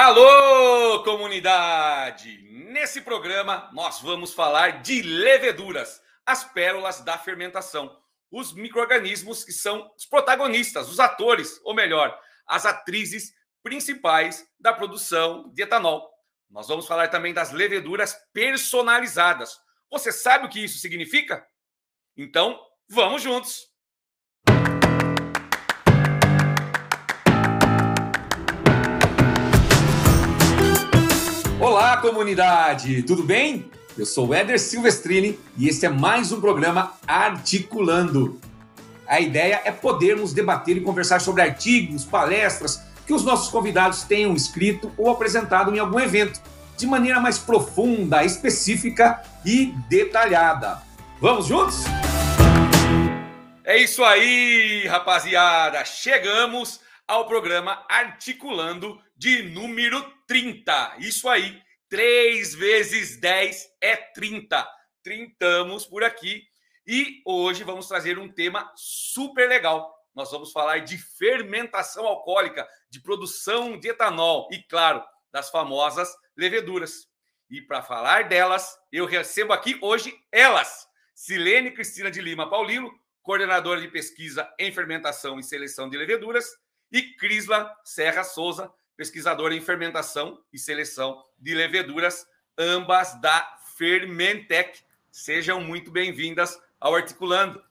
Alô, comunidade! Nesse programa, nós vamos falar de leveduras, as pérolas da fermentação, os micro-organismos que são os protagonistas, os atores, ou melhor, as atrizes principais da produção de etanol. Nós vamos falar também das leveduras personalizadas. Você sabe o que isso significa? Então, vamos juntos! Olá, comunidade! Tudo bem? Eu sou Éder Silvestrini e este é mais um programa Articulando. A ideia é podermos debater e conversar sobre artigos, palestras que os nossos convidados tenham escrito ou apresentado em algum evento, de maneira mais profunda, específica e detalhada. Vamos juntos? É isso aí, rapaziada! Chegamos ao programa Articulando de número 30. Isso aí, 3 vezes 10 é 30. Trintamos por aqui. E hoje vamos trazer um tema super legal. Nós vamos falar de fermentação alcoólica, de produção de etanol e, claro, das famosas leveduras. E para falar delas, eu recebo aqui hoje elas, Silene Cristina de Lima Paulino, coordenadora de pesquisa em fermentação e seleção de leveduras, e Crisla Serra Souza, pesquisadora em fermentação e seleção de leveduras, ambas da Fermentec. Sejam muito bem-vindas ao Articulando.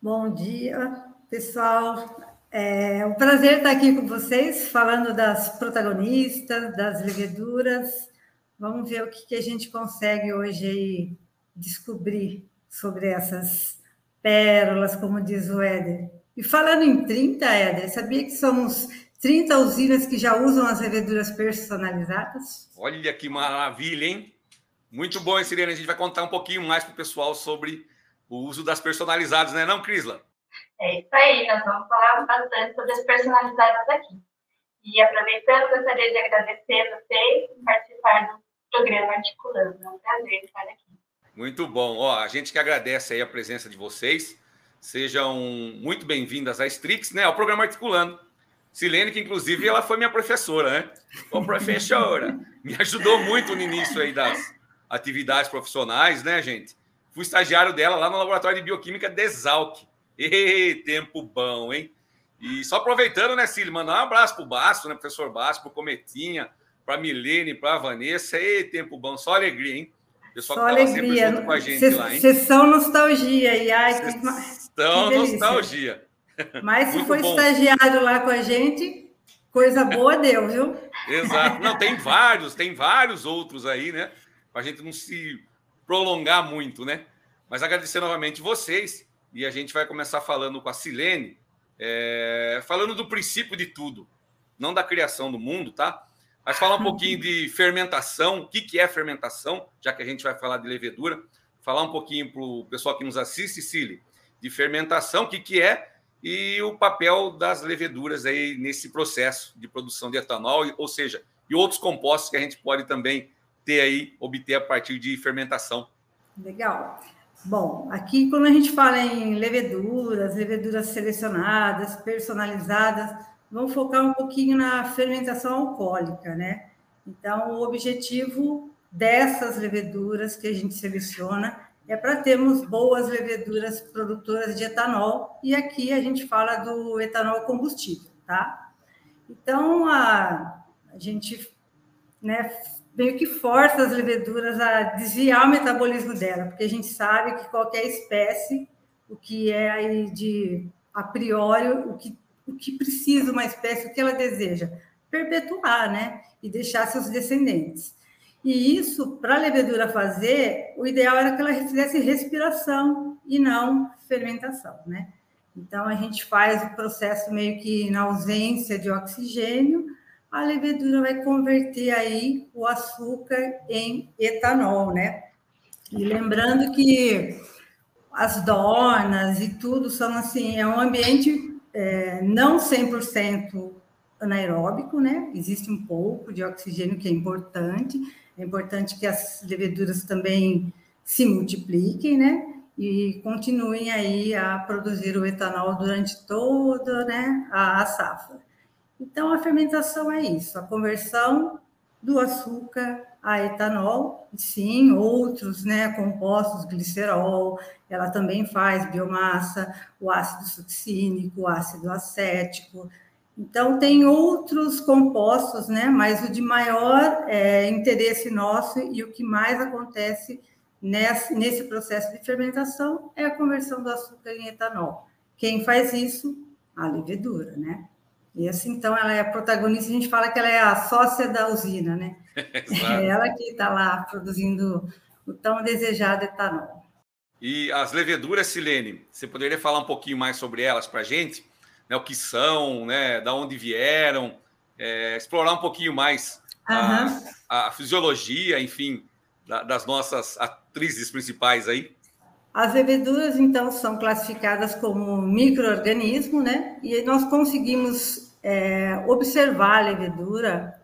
Bom dia, pessoal. É um prazer estar aqui com vocês, falando das protagonistas, das leveduras. Vamos ver o que, a gente consegue hoje descobrir sobre essas pérolas, como diz o Éder. E falando em 30, Éder, sabia que somos 30 usinas que já usam as leveduras personalizadas? Olha que maravilha, hein? Muito bom, Sirene. A gente vai contar um pouquinho mais para o pessoal sobre o uso das personalizadas, né, não, Crisla? É isso aí, nós vamos falar bastante sobre as personalizadas aqui. E aproveitando, gostaria de agradecer a vocês por participar do programa Articulando. É um prazer estar aqui. Muito bom. Ó, a gente que agradece aí a presença de vocês. Sejam muito bem-vindas à Strix, né? Ao programa Articulando. Silene, que inclusive ela foi minha professora, né? Ô, professora, me ajudou muito no início aí das atividades profissionais, né, gente? Fui estagiário dela lá no Laboratório de Bioquímica de Exalc. Ê, tempo bom, hein? E só aproveitando, né, Cílio, mandar um abraço pro Basto, né, professor Basto, pro Cometinha, pra Milene, pra Vanessa. Ê, tempo bom, só alegria, hein? Pessoal só que tava alegria. sempre junto com a gente lá, hein? Sessão nostalgia. E, ai, Sessão nostalgia. Mas se for bom. estagiário lá com a gente, coisa boa deu, viu? Exato. Não, tem vários, tem vários outros aí, né? Para a gente não se prolongar muito, né? Mas agradecer novamente vocês. E a gente vai começar falando com a Silene, é, falando do princípio de tudo, não da criação do mundo, tá? Mas falar um pouquinho de fermentação, o que, que é fermentação, já que a gente vai falar de levedura. Falar um pouquinho para o pessoal que nos assiste, Cili, de fermentação, o que, que é e o papel das leveduras aí nesse processo de produção de etanol, ou seja, e outros compostos que a gente pode também ter aí, obter a partir de fermentação. Legal. Bom, aqui quando a gente fala em leveduras, leveduras selecionadas, personalizadas, vamos focar um pouquinho na fermentação alcoólica, né? Então, o objetivo dessas leveduras que a gente seleciona é para termos boas leveduras produtoras de etanol, e aqui a gente fala do etanol combustível, tá? Então, a, a gente né, meio que força as leveduras a desviar o metabolismo dela, porque a gente sabe que qualquer espécie, o que é aí de a priori, o que, o que precisa uma espécie, o que ela deseja? Perpetuar, né? E deixar seus descendentes. E isso, para a levedura fazer, o ideal era que ela fizesse respiração e não fermentação, né? Então, a gente faz o processo meio que na ausência de oxigênio, a levedura vai converter aí o açúcar em etanol, né? E lembrando que as donas e tudo são assim, é um ambiente é, não 100% anaeróbico, né? Existe um pouco de oxigênio que é importante, é importante que as leveduras também se multipliquem, né? E continuem aí a produzir o etanol durante toda né, a, safra. Então, a fermentação é isso, a conversão do açúcar a etanol, sim, outros né, compostos, glicerol, ela também faz biomassa, o ácido succínico, o ácido acético. Então, tem outros compostos, né, mas o de maior é, interesse nosso e o que mais acontece nesse, nesse processo de fermentação é a conversão do açúcar em etanol. Quem faz isso? A levedura, né? E assim, então, ela é a protagonista, a gente fala que ela é a sócia da usina, né? é ela que está lá produzindo o tão desejado etanol. E as leveduras, Silene, você poderia falar um pouquinho mais sobre elas para a gente? Né, o que são, né, da onde vieram, é, explorar um pouquinho mais uhum. a, a, fisiologia, enfim, da, das nossas atrizes principais aí. As leveduras, então, são classificadas como microorganismo, né? E nós conseguimos é, observar a levedura,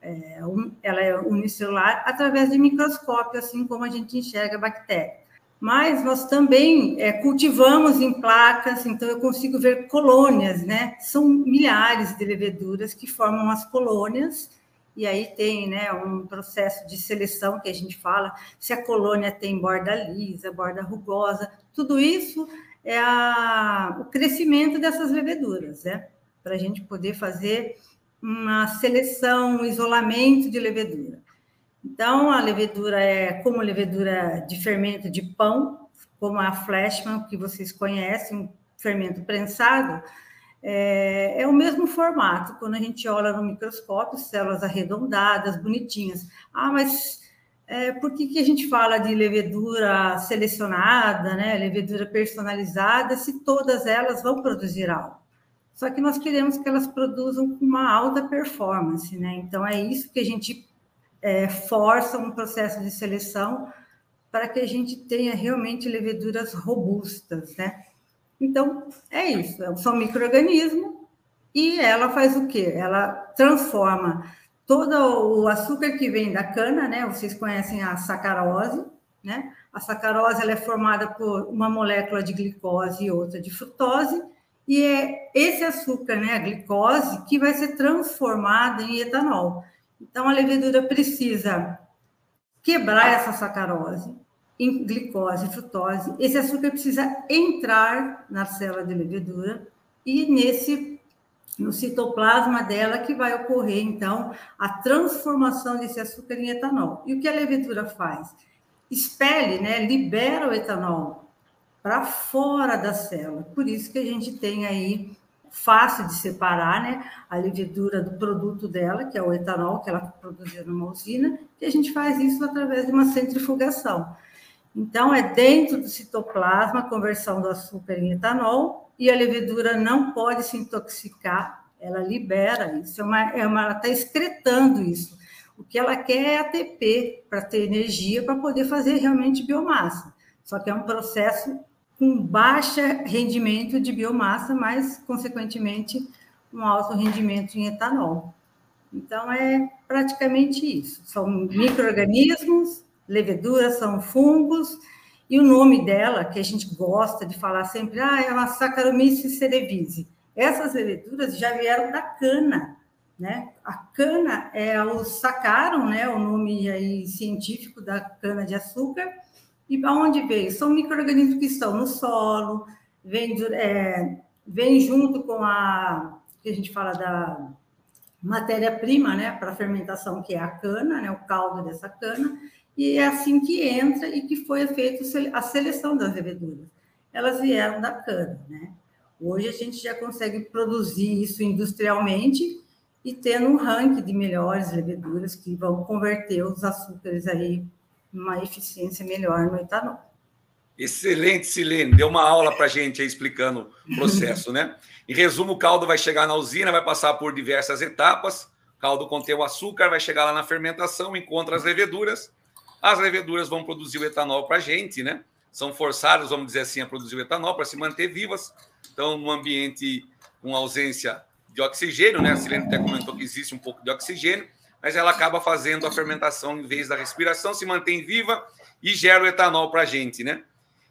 é, um, ela é unicelular, através de microscópio, assim como a gente enxerga a bactéria. Mas nós também é, cultivamos em placas, então eu consigo ver colônias, né? São milhares de leveduras que formam as colônias, e aí tem né, um processo de seleção que a gente fala se a colônia tem borda lisa, borda rugosa, tudo isso é a, o crescimento dessas leveduras, né? para a gente poder fazer uma seleção, um isolamento de levedura. Então, a levedura é como levedura de fermento de pão, como a Flashman, que vocês conhecem, um fermento prensado, é, é, o mesmo formato. Quando a gente olha no microscópio, células arredondadas, bonitinhas. Ah, mas é, por que, que a gente fala de levedura selecionada, né? levedura personalizada, se todas elas vão produzir algo? Só que nós queremos que elas produzam uma alta performance, né? Então é isso que a gente é, força um processo de seleção para que a gente tenha realmente leveduras robustas, né? Então é isso, é são microorganismo e ela faz o quê? Ela transforma todo o açúcar que vem da cana, né? Vocês conhecem a sacarose, né? A sacarose ela é formada por uma molécula de glicose e outra de frutose e é esse açúcar, né, a glicose, que vai ser transformada em etanol. Então, a levedura precisa quebrar essa sacarose em glicose e frutose. Esse açúcar precisa entrar na célula de levedura e nesse no citoplasma dela que vai ocorrer então a transformação desse açúcar em etanol. E o que a levedura faz? Expele, né, libera o etanol para fora da célula. Por isso que a gente tem aí fácil de separar, né, a levedura do produto dela, que é o etanol que ela produziu numa usina, e a gente faz isso através de uma centrifugação. Então, é dentro do citoplasma a conversão do açúcar em etanol, e a levedura não pode se intoxicar, ela libera isso, é uma, é uma, ela está excretando isso. O que ela quer é ATP para ter energia para poder fazer realmente biomassa. Só que é um processo com baixo rendimento de biomassa, mas, consequentemente, um alto rendimento em etanol. Então, é praticamente isso. São micro-organismos, leveduras, são fungos, e o nome dela, que a gente gosta de falar sempre, ah, é uma Saccharomyces cerevisiae. Essas leveduras já vieram da cana, né? A cana é o sacaram, né? O nome aí científico da cana de açúcar, e aonde veio? São micro-organismos que estão no solo, vem, é, vem junto com a que a gente fala da matéria-prima, né, para fermentação, que é a cana, né, o caldo dessa cana, e é assim que entra e que foi feita a seleção das leveduras. Elas vieram da cana, né? Hoje a gente já consegue produzir isso industrialmente e tendo um ranking de melhores leveduras que vão converter os açúcares aí uma eficiência melhor no etanol. Excelente, Silene. Deu uma aula para a gente aí explicando o processo, né? Em resumo, o caldo vai chegar na usina, vai passar por diversas etapas. O caldo contém o açúcar, vai chegar lá na fermentação, encontra as leveduras. As leveduras vão produzir o etanol para a gente, né? São forçadas, vamos dizer assim, a produzir o etanol para se manter vivas. Então, no ambiente com ausência de oxigênio, né? A Silene até comentou que existe um pouco de oxigênio mas ela acaba fazendo a fermentação em vez da respiração, se mantém viva e gera o etanol para a gente, né?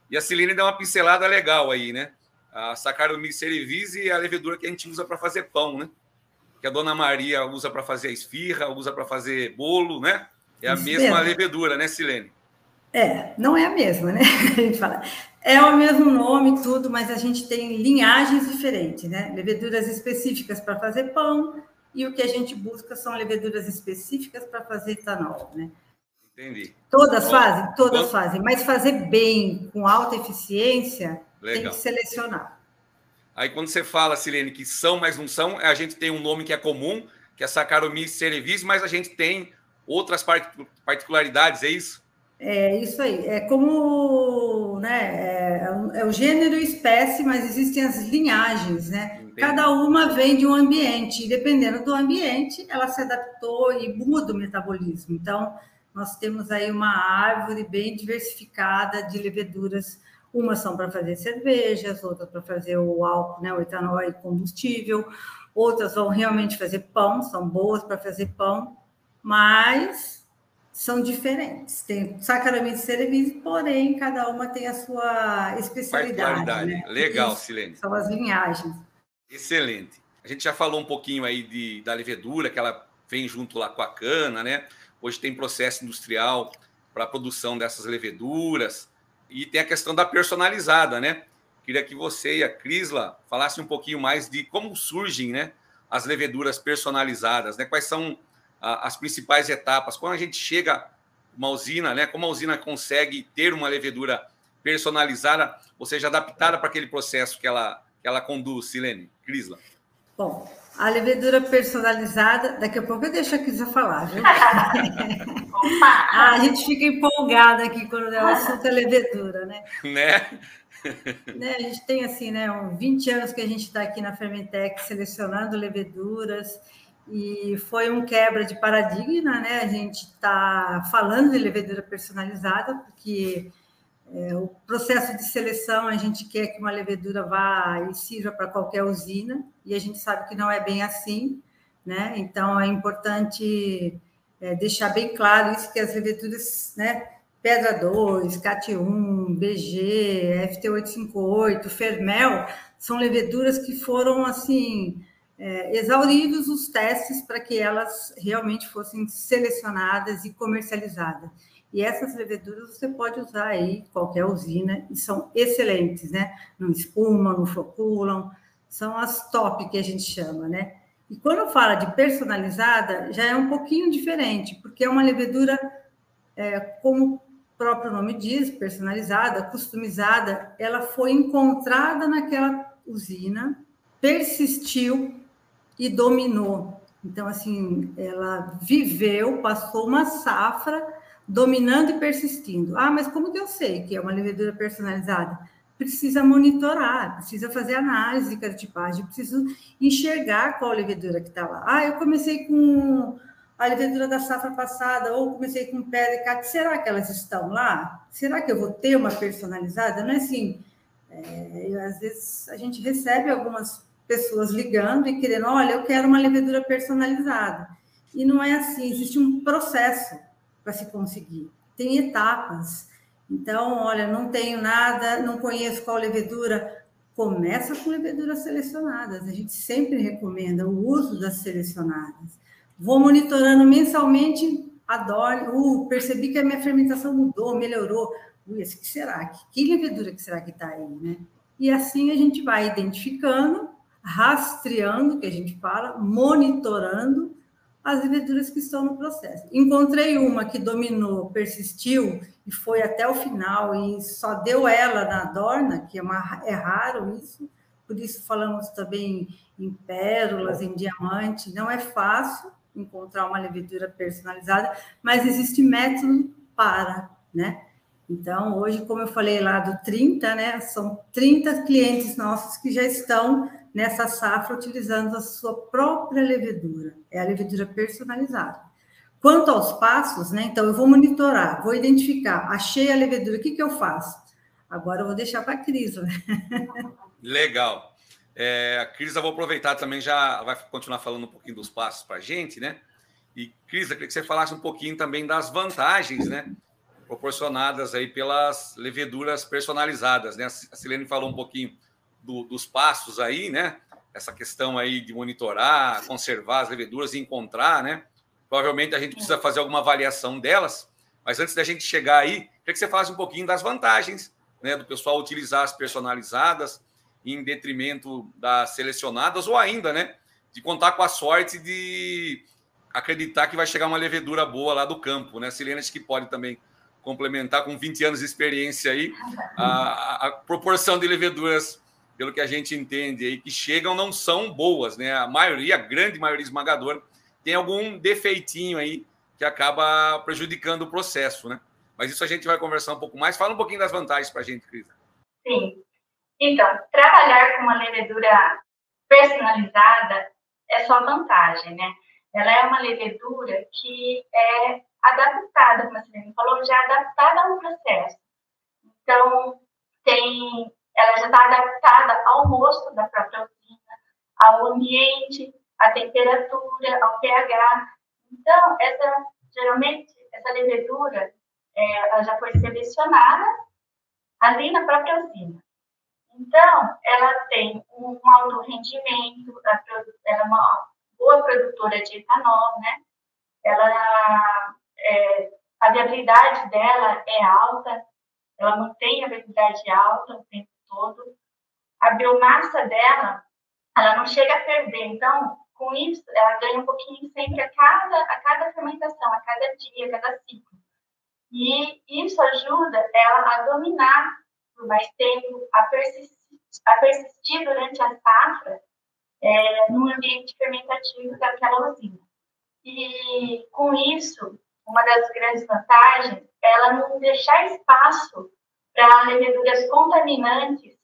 E a Celine dá uma pincelada legal aí, né? A Saccharomyces cerevisiae é a levedura que a gente usa para fazer pão, né? que a dona Maria usa para fazer a esfirra, usa para fazer bolo, né? É a Isso mesma mesmo. levedura, né, Silene? É, não é a mesma, né? A gente fala. É o mesmo nome, tudo, mas a gente tem linhagens diferentes, né? Leveduras específicas para fazer pão e o que a gente busca são leveduras específicas para fazer etanol, né? Entendi. Todas Bom, fazem? Todas fazem, mas fazer bem, com alta eficiência, Legal. tem que selecionar. Aí quando você fala, Silene, que são, mas não são, a gente tem um nome que é comum, que é Saccharomyces cerevisiae, mas a gente tem outras particularidades, é isso? É isso aí. É como né, é, é o gênero e espécie, mas existem as linhagens, né? Cada uma vem de um ambiente, e dependendo do ambiente, ela se adaptou e muda o metabolismo. Então, nós temos aí uma árvore bem diversificada de leveduras. Umas são para fazer cervejas, outras para fazer o álcool, né, o etanol e combustível, outras vão realmente fazer pão, são boas para fazer pão, mas são diferentes. Tem Saccharomyces cerevisiae, porém cada uma tem a sua especialidade. Né? Legal, Silene. São as linhagens. Excelente. A gente já falou um pouquinho aí de, da levedura, que ela vem junto lá com a cana, né? Hoje tem processo industrial para a produção dessas leveduras e tem a questão da personalizada, né? Queria que você e a Crisla falassem um pouquinho mais de como surgem, né, as leveduras personalizadas, né? Quais são as principais etapas. Quando a gente chega uma usina, né, como a usina consegue ter uma levedura personalizada, ou seja, adaptada para aquele processo que ela, que ela conduz, Silene, Crisla? Bom, a levedura personalizada, daqui a pouco eu deixo a Crisa falar, viu? ah, a gente fica empolgada aqui quando é o assunto é levedura, né? Né? né? A gente tem assim, né, uns 20 anos que a gente está aqui na Fermentec selecionando leveduras e foi um quebra de paradigma, né? A gente está falando de levedura personalizada, porque é, o processo de seleção a gente quer que uma levedura vá e sirva para qualquer usina, e a gente sabe que não é bem assim, né? Então é importante é, deixar bem claro isso que as leveduras, né? Pedra 2, CAT1, BG, FT858, Fermel, são leveduras que foram assim é, exauridos os testes para que elas realmente fossem selecionadas e comercializadas. E essas leveduras você pode usar aí qualquer usina e são excelentes, né? Não espumam, não floculam, são as top que a gente chama, né? E quando fala de personalizada, já é um pouquinho diferente, porque é uma levedura, é, como o próprio nome diz, personalizada, customizada, ela foi encontrada naquela usina, persistiu e dominou. Então, assim, ela viveu, passou uma safra dominando e persistindo. Ah, mas como que eu sei que é uma levedura personalizada? Precisa monitorar, precisa fazer análise de carotipagem, precisa enxergar qual levedura que está lá. Ah, eu comecei com a levedura da safra passada, ou comecei com pedra e será que elas estão lá? Será que eu vou ter uma personalizada? Não é assim, é, às vezes a gente recebe algumas pessoas ligando e querendo, olha, eu quero uma levedura personalizada. E não é assim, existe um processo para se conseguir. Tem etapas. Então, olha, não tenho nada, não conheço qual levedura. Começa com leveduras selecionadas. A gente sempre recomenda o uso das selecionadas. Vou monitorando mensalmente a DOR. Uh, percebi que a minha fermentação mudou, melhorou. Ui, que será? Que, que levedura que será que está aí, né? E assim a gente vai identificando rastreando, que a gente fala, monitorando as leveduras que estão no processo. Encontrei uma que dominou, persistiu e foi até o final e só deu ela na Dorna, que é, uma, é raro isso, por isso falamos também em pérolas, em diamante. Não é fácil encontrar uma levedura personalizada, mas existe método para, né? Então, hoje, como eu falei lá do 30, né, são 30 clientes nossos que já estão nessa safra utilizando a sua própria levedura. É a levedura personalizada. Quanto aos passos, né? Então, eu vou monitorar, vou identificar, achei a levedura, o que, que eu faço? Agora eu vou deixar para a Cris. Né? Legal. É, a Cris, eu vou aproveitar também, já vai continuar falando um pouquinho dos passos para a gente, né? E, Cris, eu queria que você falasse um pouquinho também das vantagens, né? Proporcionadas aí pelas leveduras personalizadas, né? A Silene falou um pouquinho do, dos passos aí, né? essa questão aí de monitorar, conservar as leveduras e encontrar, né? Provavelmente a gente precisa fazer alguma avaliação delas, mas antes da gente chegar aí, queria que você falasse um pouquinho das vantagens, né, do pessoal utilizar as personalizadas em detrimento das selecionadas ou ainda, né, de contar com a sorte de acreditar que vai chegar uma levedura boa lá do campo, né? Silene acho que pode também complementar com 20 anos de experiência aí a, a proporção de leveduras pelo que a gente entende aí, que chegam não são boas, né? A maioria, a grande maioria esmagadora, tem algum defeitinho aí que acaba prejudicando o processo, né? Mas isso a gente vai conversar um pouco mais. Fala um pouquinho das vantagens para a gente, Cris. Sim. Então, trabalhar com uma levedura personalizada é só vantagem, né? Ela é uma levedura que é adaptada, como a Celene falou, já adaptada ao processo. Então, tem ela já está adaptada ao mosto da própria usina, ao ambiente, à temperatura, ao pH. Então, essa, geralmente, essa levedura, é, ela já foi selecionada ali na própria usina. Então, ela tem um alto rendimento, ela é uma boa produtora de etanol, né? Ela, é, a viabilidade dela é alta, ela mantém a viabilidade alta o tempo todo. A biomassa dela, ela não chega a perder. Então, com isso, ela ganha um pouquinho sempre a cada, a cada fermentação, a cada dia, a cada ciclo. E isso ajuda ela a dominar por mais tempo, a persistir, a persistir durante a safra é, no ambiente fermentativo daquela usina. E com isso, uma das grandes vantagens é ela não deixar espaço para leveduras contaminantes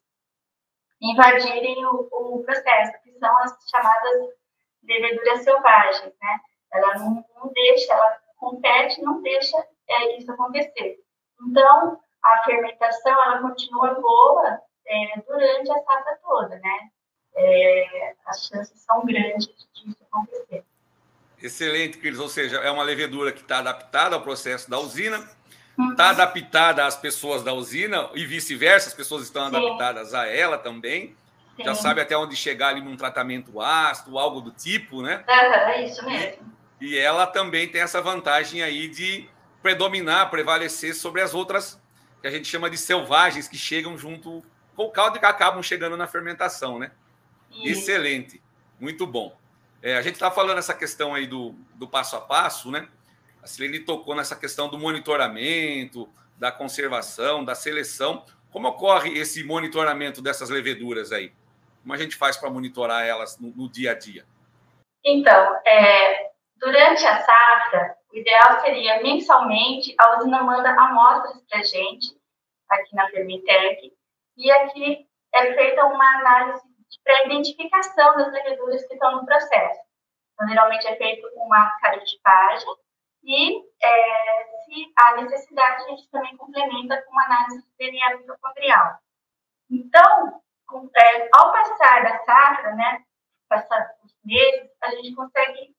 invadirem o, o, processo, que são as chamadas leveduras selvagens, né? Ela não, não deixa, ela compete, não deixa é, isso acontecer. Então, a fermentação, ela continua boa é, durante a safra toda, né? É, as chances são grandes disso acontecer. Excelente, Cris. Ou seja, é uma levedura que está adaptada ao processo da usina, está adaptada às pessoas da usina e vice-versa, as pessoas estão Sim. adaptadas a ela também. Sim. Já sabe até onde chegar ali num tratamento ácido, algo do tipo, né? É, isso mesmo. E, e ela também tem essa vantagem aí de predominar, prevalecer sobre as outras que a gente chama de selvagens que chegam junto com o caldo e que acabam chegando na fermentação, né? Isso. Excelente, muito bom. É, a gente está falando essa questão aí do, do passo a passo, né? A Silene tocou nessa questão do monitoramento, da conservação, da seleção. Como ocorre esse monitoramento dessas leveduras aí? Como a gente faz para monitorar elas no, no, dia a dia? Então, é, durante a safra, o ideal seria mensalmente a usina manda amostras para a gente, aqui na Fermitec, e aqui é feita uma análise para identificação das leveduras que estão no processo. Então, geralmente é feito uma carotipagem, e, é, se há necessidade, a gente também complementa com análise de DNA mitocondrial. Então, com, é, ao passar da safra, né, passar os meses, a gente consegue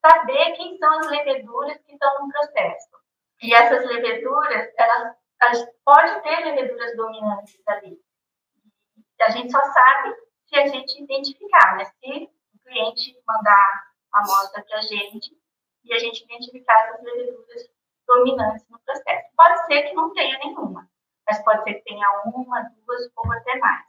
saber quem são as leveduras que estão no processo. E essas leveduras, elas, elas pode ter leveduras dominantes ali. A gente só sabe se a gente identificar, né? Se o cliente mandar a amostra para a gente, e a gente identificar essas leveduras dominantes no processo. Pode ser que não tenha nenhuma, mas pode ser que tenha uma, duas ou até mais.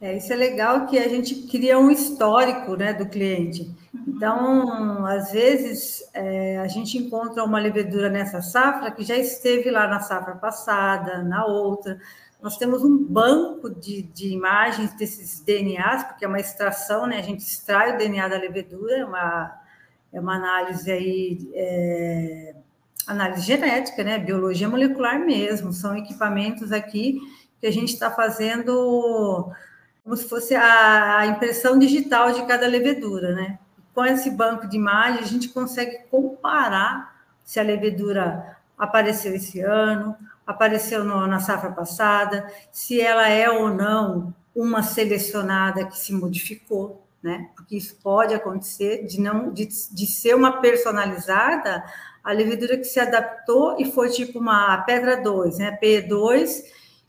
É, isso é legal que a gente cria um histórico né, do cliente. Então, às vezes, é, a gente encontra uma levedura nessa safra que já esteve lá na safra passada, na outra. Nós temos um banco de, de imagens desses DNAs, porque é uma extração, né? A gente extrai o DNA da levedura, é uma é uma análise aí, é, análise genética, né? Biologia molecular mesmo, são equipamentos aqui que a gente está fazendo como se fosse a impressão digital de cada levedura, né? Com esse banco de imagens, a gente consegue comparar se a levedura apareceu esse ano, apareceu no, na safra passada, se ela é ou não uma selecionada que se modificou, né? Porque isso pode acontecer de não de, de ser uma personalizada a levedura que se adaptou e foi tipo uma pedra 2, né? P2,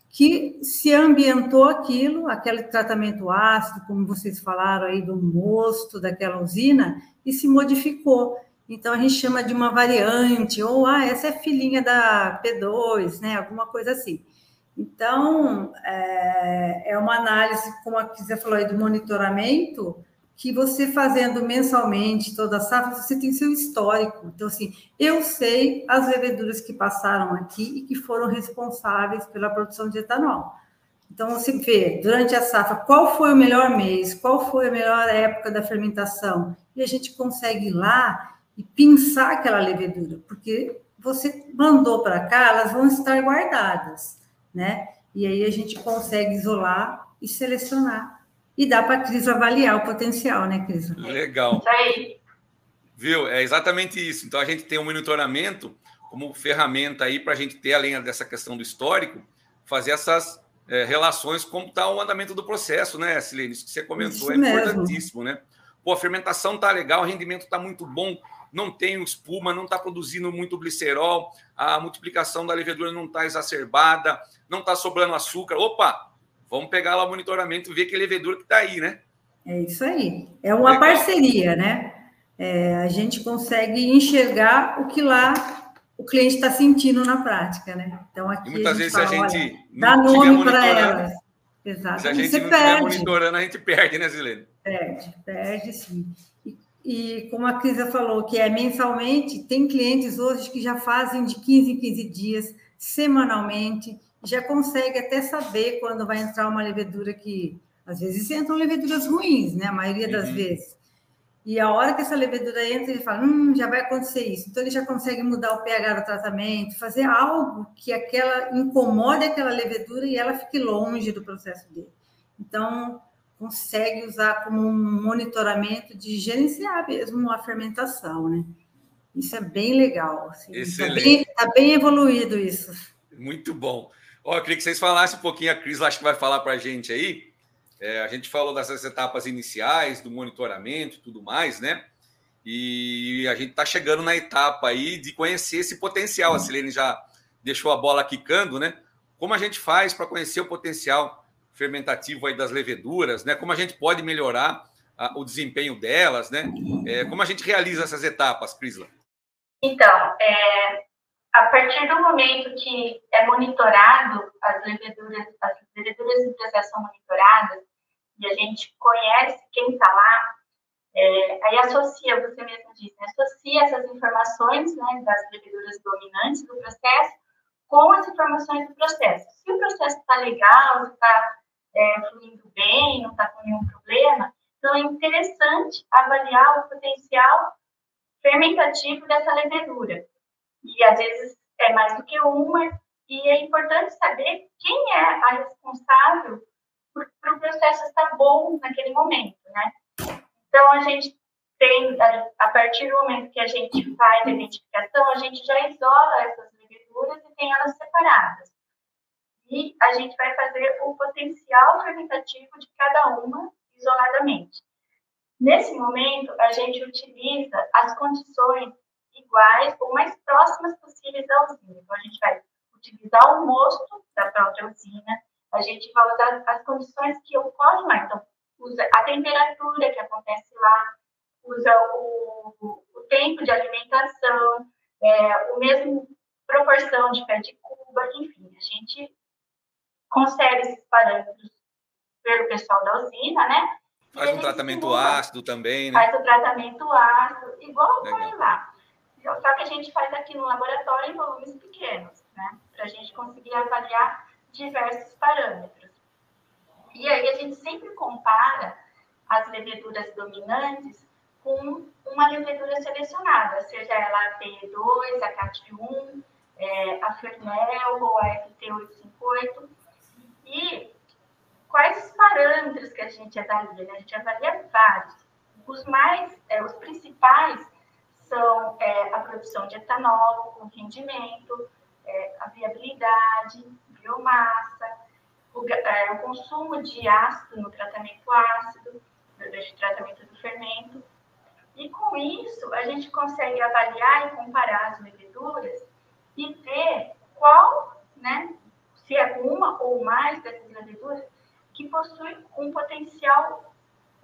que se ambientou aquilo, aquele tratamento ácido, como vocês falaram aí do mosto daquela usina, e se modificou. Então a gente chama de uma variante, ou ah, essa é filhinha da P2, né? Alguma coisa assim. Então, é, é uma análise, como a Kisa falou aí, do monitoramento, que você fazendo mensalmente toda a safra, você tem seu histórico. Então, assim, eu sei as leveduras que passaram aqui e que foram responsáveis pela produção de etanol. Então, você vê, durante a safra, qual foi o melhor mês, qual foi a melhor época da fermentação, e a gente consegue ir lá e pensar aquela levedura, porque você mandou para cá, elas vão estar guardadas, né? E aí a gente consegue isolar e selecionar e dá para a Cris avaliar o potencial, né, Cris? Legal. Viu? É exatamente isso. Então a gente tem um monitoramento como ferramenta aí para a gente ter, além dessa questão do histórico, fazer essas é, relações como está o andamento do processo, né, Silene? Isso que você comentou isso é mesmo. importantíssimo, né? Pô, a fermentação tá legal, o rendimento está muito bom, não tem espuma, não está produzindo muito glicerol, a multiplicação da levedura não está exacerbada, não está sobrando açúcar. Opa, Vamos pegar lá o monitoramento e ver que levedura que está aí, né? É isso aí. É uma Legal. parceria, né? É, a gente consegue enxergar o que lá o cliente está sentindo na prática, né? Então aqui e muitas vezes fala, a gente dá nome para elas. Exato. Se a gente Você não estiver monitorando, a gente perde, né, Zilene? Perde, perde sim. E, como a Crisa falou, que é mensalmente, tem clientes hoje que já fazem de 15 em 15 dias, semanalmente já consegue até saber quando vai entrar uma levedura que às vezes entram leveduras ruins, né? A maioria das uhum. vezes. E a hora que essa levedura entra, ele fala, hum, já vai acontecer isso. Então ele já consegue mudar o pH do tratamento, fazer algo que aquela incomode aquela levedura e ela fique longe do processo dele. Então consegue usar como um monitoramento de gerenciar mesmo a fermentação, né? Isso é bem legal. Assim. Está bem, tá bem evoluído isso. Muito bom. Ó, eu queria que vocês falassem um pouquinho, a Cris acho que vai falar para a gente aí. É, a gente falou dessas etapas iniciais, do monitoramento e tudo mais, né? E a gente está chegando na etapa aí de conhecer esse potencial. A Silene já deixou a bola quicando, né? Como a gente faz para conhecer o potencial fermentativo aí das leveduras, né? Como a gente pode melhorar a, o desempenho delas, né? É, como a gente realiza essas etapas, Crisla? Então, é, a partir do momento que é monitorado as leveduras, as leveduras em processo são monitoradas e a gente conhece quem está lá, é, aí associa, você mesmo disse, né, associa essas informações né, das leveduras dominantes do processo com as informações do processo. Se o processo está legal, está é, fluindo bem, não está com nenhum problema, então é interessante avaliar o potencial fermentativo dessa levedura e às vezes é mais do que uma, e é importante saber quem é a responsável para o processo estar bom naquele momento, né? Então, a gente tem, a partir do momento que a gente faz a identificação, a gente já isola essas leveduras e tem elas separadas. E a gente vai fazer o potencial fermentativo de cada uma isoladamente. Nesse momento, a gente utiliza as condições iguais ou mais próximas possíveis da usina. Então, a gente vai utilizar o mosto da própria usina, a gente vai usar as condições que ocorrem lá. Então, usa a temperatura que acontece lá, usa o, o tempo de alimentação, é, o mesmo proporção de pé de cuba, enfim, a gente consegue esses parâmetros pelo pessoal da usina, né? Faz um tratamento ácido também, né? Faz o tratamento ácido, igual foi lá. Só que a gente faz aqui no laboratório em volumes pequenos, né? Para a gente conseguir avaliar diversos parâmetros. E aí a gente sempre compara as leveduras dominantes com uma levedura selecionada, seja ela a P2, a CAT1, é, a Fernel ou a FT858. E quais os parâmetros que a gente avalia? Né? A gente avalia vários. Os mais, é, os principais são é, a produção de etanol, o rendimento, é, a viabilidade, biomassa, o, é, o, consumo de ácido no tratamento ácido, no tratamento do fermento. E com isso, a gente consegue avaliar e comparar as leveduras e ver qual né, se é uma ou mais dessas leveduras, que possui um potencial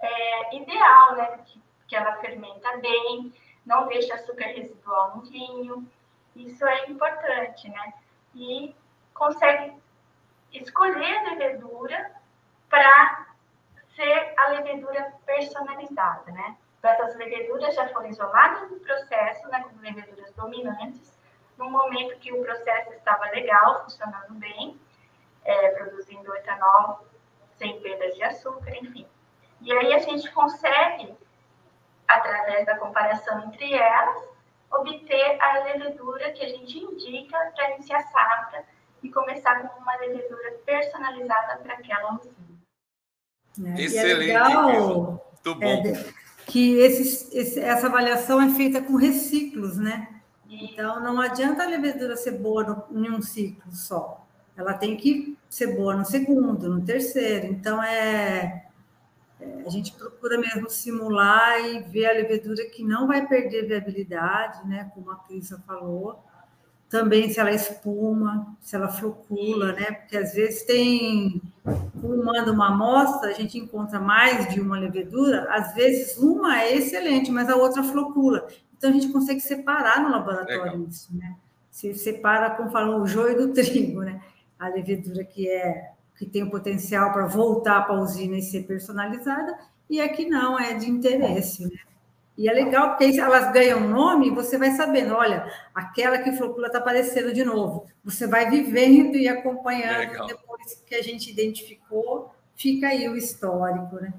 é, ideal, né? Que, que ela fermenta bem, não deixa açúcar residual no vinho. Isso é importante, né? E consegue escolher a levedura para ser a levedura personalizada, né? Então, essas leveduras já foram isoladas do processo, né, como leveduras dominantes, no momento que o processo estava legal, funcionando bem, é, produzindo etanol sem perdas de açúcar, enfim. E aí a gente consegue, através da comparação entre elas, obter a levedura que a gente indica para iniciar a safra e começar com uma levedura personalizada para aquela usina. É, Excelente. É legal, Muito bom. É, que esses, esse, essa avaliação é feita com reciclos, né? Então, não adianta a levedura ser boa no, em um ciclo só. Ela tem que ser boa no segundo, no terceiro. Então, é, é, a gente procura mesmo simular e ver a levedura que não vai perder viabilidade, né? Como a Crisa falou. Também se ela espuma, se ela flocula, né? Porque às vezes tem, como uma amostra, a gente encontra mais de uma levedura, às vezes uma é excelente, mas a outra flocula. Então, a gente consegue separar no laboratório Legal. isso, né? Se separa, como falam, o joio do trigo, né? A levedura que é que tem o potencial para voltar para a usina e ser personalizada, e a que não, é de interesse, né? E é legal, porque elas ganham nome você vai sabendo, olha, aquela que flocula está aparecendo de novo. Você vai vivendo e acompanhando, legal. depois que a gente identificou, fica aí o histórico, né?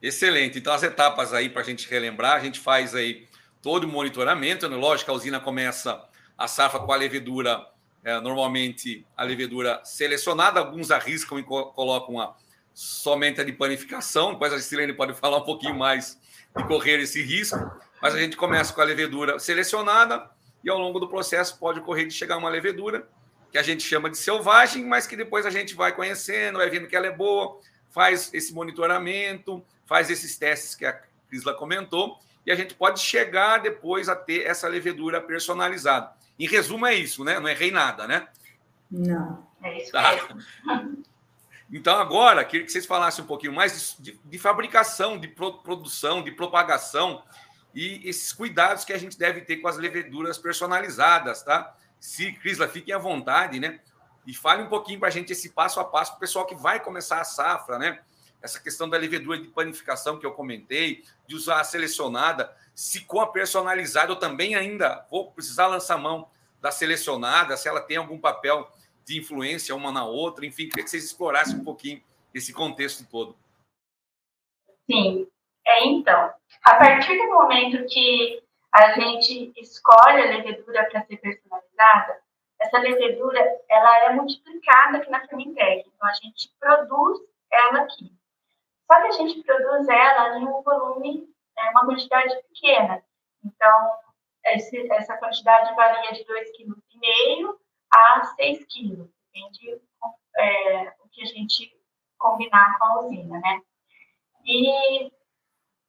Excelente. Então, as etapas aí para a gente relembrar, a gente faz aí todo o monitoramento. Né? Lógico, a usina começa a safra com a levedura, é, normalmente a levedura selecionada, alguns arriscam e co colocam a, somente a de panificação, depois a Silene pode falar um pouquinho mais de correr esse risco, mas a gente começa com a levedura selecionada e ao longo do processo pode ocorrer de chegar uma levedura que a gente chama de selvagem, mas que depois a gente vai conhecendo, vai vendo que ela é boa, faz esse monitoramento, faz esses testes que a Crisla comentou e a gente pode chegar depois a ter essa levedura personalizada. Em resumo, é isso, né? Não errei nada, né? Não. É isso tá. Então, agora, queria que vocês falassem um pouquinho mais de, de fabricação, de pro, produção, de propagação e esses cuidados que a gente deve ter com as leveduras personalizadas, tá? Se, Crisla, fiquem à vontade, né? E fale um pouquinho para a gente esse passo a passo para o pessoal que vai começar a safra, né? Essa questão da levedura de panificação que eu comentei, de usar a selecionada, se com a personalizada eu também ainda vou precisar lançar mão da selecionada, se ela tem algum papel de influência uma na outra, enfim, queria que vocês explorassem um pouquinho esse contexto todo. Sim, é então, a partir do momento que a gente escolhe a levedura para ser personalizada, essa levedura ela é multiplicada aqui na Fermentec, então a gente produz ela aqui. Só que a gente produz ela em um volume, é, uma quantidade pequena. Então, esse, essa quantidade varia de 2,5 kg a 6 kg, depende é, o que a gente combinar com a usina, né? E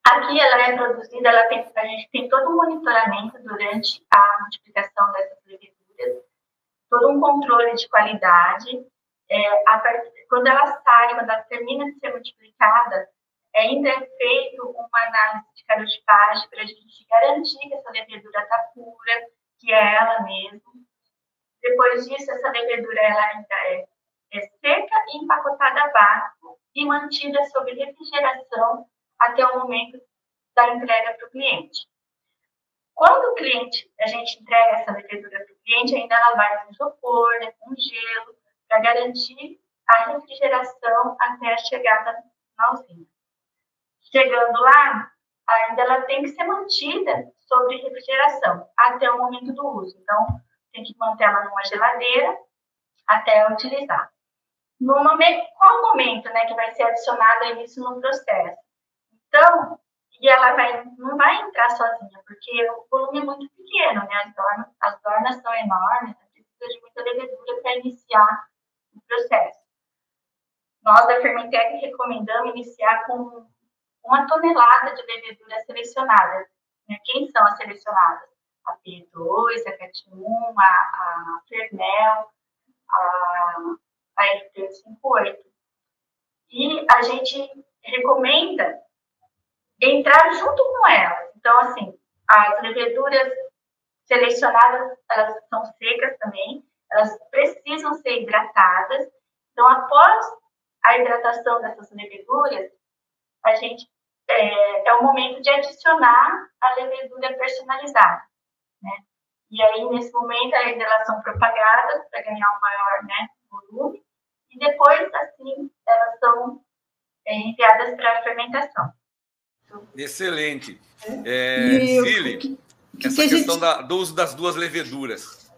aqui ela é produzida, ela tem, a gente tem todo um monitoramento durante a multiplicação dessas leveduras, todo um controle de qualidade, é, a, quando ela sai, quando ela termina de ser multiplicada, ainda é feito uma análise de carotipagem para a gente garantir que essa levedura está pura, que é ela mesmo. Depois disso, essa levedura ela ainda é, é seca e empacotada a vácuo e mantida sob refrigeração até o momento da entrega para o cliente. Quando o cliente, a gente entrega essa levedura para o cliente, ainda ela vai com isopor, né, com gelo, para garantir a refrigeração até a chegada na usina. Chegando lá, ainda ela tem que ser mantida sob refrigeração até o momento do uso. Então, tem que manter ela numa geladeira até utilizar. No momento, qual momento né, que vai ser adicionado isso no processo? Então, e ela vai, não vai entrar sozinha, porque o volume é muito pequeno, né? As dornas, as dornas são enormes, precisa de muita levedura para iniciar processo. Nós da Fermentec recomendamos iniciar com uma tonelada de levedura selecionada. Né? Quem são as selecionadas? A P2, a CAT1, a, a Fernel. a, a FT58. E a gente recomenda entrar junto com ela. Então, assim, as leveduras selecionadas, elas são secas também, elas precisam ser hidratadas. Então, após a hidratação dessas leveduras, a gente é, é o momento de adicionar a levedura personalizada, né? E aí, nesse momento, ainda elas são propagadas para ganhar um maior né, volume, e depois, assim, elas são é, enviadas para a fermentação. Excelente. É, Cili, essa que questão gente... da, do uso das duas leveduras.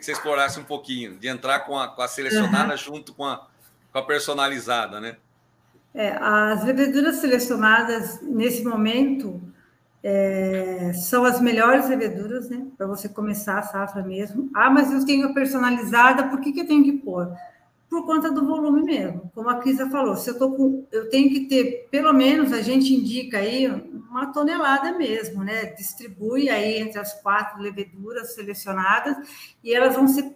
Queria que você explorasse um pouquinho, de entrar com a, com a selecionada uhum. junto com a, com a personalizada, né? É, as leveduras selecionadas nesse momento é, são as melhores leveduras, né? Para você começar a safra mesmo. Ah, mas eu tenho a personalizada, por que, que eu tenho que pôr? Por conta do volume mesmo. Como a Crisa falou, se eu tô com. Eu tenho que ter, pelo menos, a gente indica aí uma tonelada mesmo, né? Distribui aí entre as quatro leveduras selecionadas e elas vão ser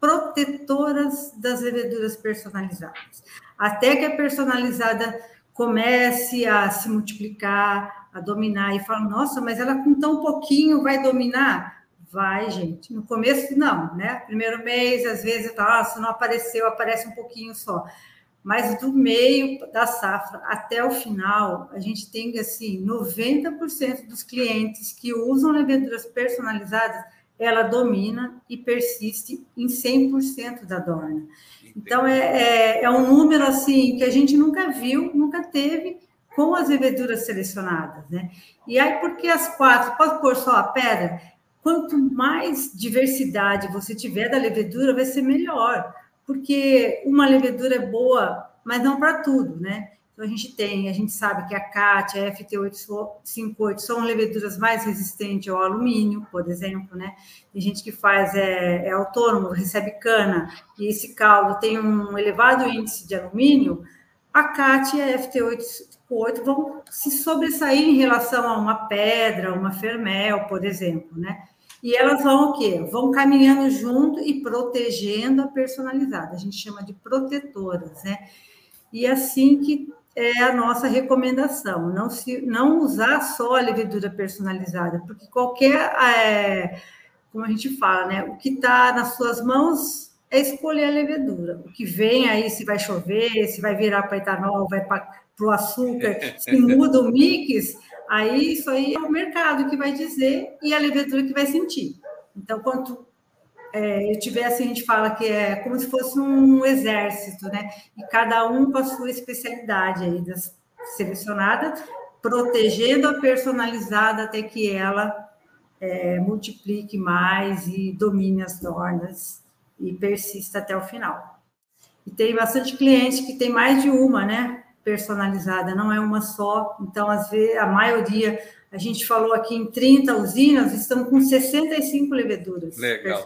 protetoras das leveduras personalizadas até que a personalizada comece a se multiplicar, a dominar, e fala, nossa, mas ela com tão pouquinho vai dominar? Vai, gente. No começo, não, né? Primeiro mês, às vezes, tá, ah, se não apareceu, aparece um pouquinho só. Mas do meio da safra até o final, a gente tem, assim, 90% dos clientes que usam leveduras personalizadas, ela domina e persiste em 100% da dorna. Então, é, é, é, um número assim que a gente nunca viu, nunca teve com as leveduras selecionadas, né? E aí, porque as quatro, pode pôr só a pedra? Quanto mais diversidade você tiver da levedura, vai ser melhor, porque uma levedura é boa, mas não para tudo, né? Então, a gente tem, a gente sabe que a CAT, a FT858 são leveduras mais resistentes ao alumínio, por exemplo, né? Tem gente que faz, é, é autônomo, recebe cana, e esse caldo tem um elevado índice de alumínio, a CAT e a FT858 vão se sobressair em relação a uma pedra, uma fermel, por exemplo, né? E elas vão o quê? Vão caminhando junto e protegendo a personalizada. A gente chama de protetoras, né? E assim que é a nossa recomendação, não, se, não usar só a levedura personalizada, porque qualquer, é, como a gente fala, né, o que está nas suas mãos é escolher a levedura. O que vem aí, se vai chover, se vai virar para etanol, vai para o açúcar, se muda o mix, aí isso aí é o mercado que vai dizer e a levedura que vai sentir. Então, quanto é, eu tivesse, a gente fala que é como se fosse um exército, né? E cada um com a sua especialidade aí, das selecionadas, protegendo a personalizada até que ela é, multiplique mais e domine as dornas e persista até o final. E tem bastante cliente que tem mais de uma, né? Personalizada, não é uma só. Então, às vezes, a maioria a gente falou aqui em 30 usinas, estão com 65 leveduras. Legal.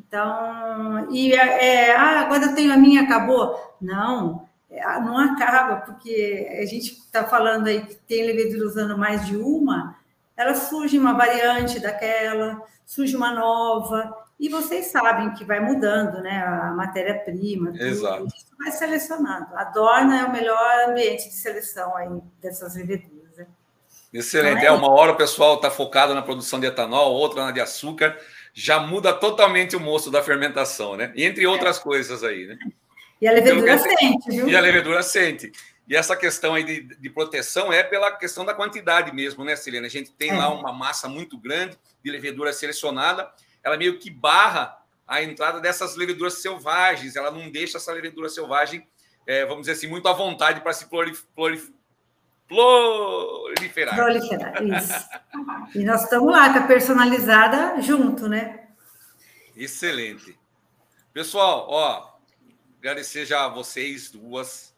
Então, e é, é, ah, agora eu tenho a minha, acabou? Não, é, não acaba, porque a gente está falando aí que tem levedura usando mais de uma, ela surge uma variante daquela, surge uma nova, e vocês sabem que vai mudando, né? A matéria-prima, Exato. Isso vai selecionando. A Dorna é o melhor ambiente de seleção aí dessas leveduras. Excelente. É, uma hora o pessoal está focado na produção de etanol, outra na de açúcar, já muda totalmente o moço da fermentação, né? Entre outras é. coisas aí, né? E a levedura então, sente, viu? E a levedura sente. E essa questão aí de, de, proteção é pela questão da quantidade mesmo, né, Celina? A gente tem é. lá uma massa muito grande de levedura selecionada, ela meio que barra a entrada dessas leveduras selvagens, ela não deixa essa levedura selvagem, é, vamos dizer assim, muito à vontade para se proliferar proliferar. Proliferar, isso. e nós estamos lá com a personalizada junto, né? Excelente. Pessoal, ó, agradecer já a vocês duas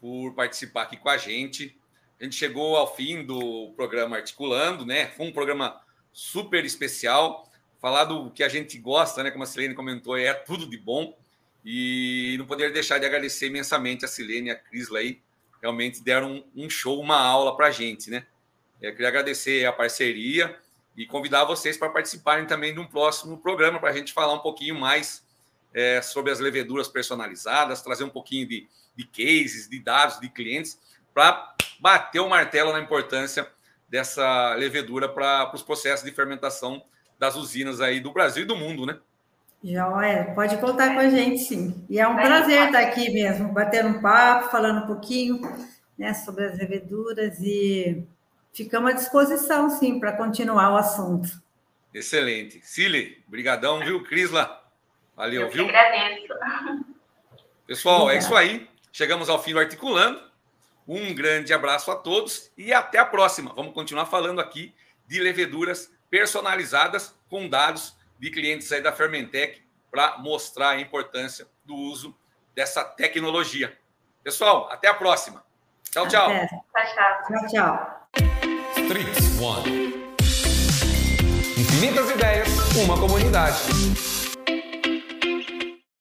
por participar aqui com a gente. A gente chegou ao fim do programa Articulando, né? Foi um programa super especial. Falar do que a gente gosta, né? Como a Silene comentou, é tudo de bom. E não poder deixar de agradecer imensamente a Silene e a Crisla aí realmente deram um, show, uma aula para a gente, né? Eu queria agradecer a parceria e convidar vocês para participarem também de um próximo programa para a gente falar um pouquinho mais é, sobre as leveduras personalizadas, trazer um pouquinho de, de cases, de dados, de clientes, para bater o martelo na importância dessa levedura para os processos de fermentação das usinas aí do Brasil e do mundo, né? Joia, pode contar com a gente, sim. E é um prazer estar aqui mesmo, batendo um papo, falando um pouquinho né, sobre as leveduras e ficamos à disposição, sim, para continuar o assunto. Excelente. Cile, brigadão, viu? Crisla, valeu, Eu viu? agradeço. Pessoal, é isso aí. Chegamos ao fim do Articulando. Um grande abraço a todos e até a próxima. Vamos continuar falando aqui de leveduras personalizadas com dados de clientes aí da Fermentec para mostrar a importância do uso dessa tecnologia. Pessoal, até a próxima. Tchau, tchau. Até. Tchau, tchau. Tchau. Strix One. Infinitas ideias, uma comunidade.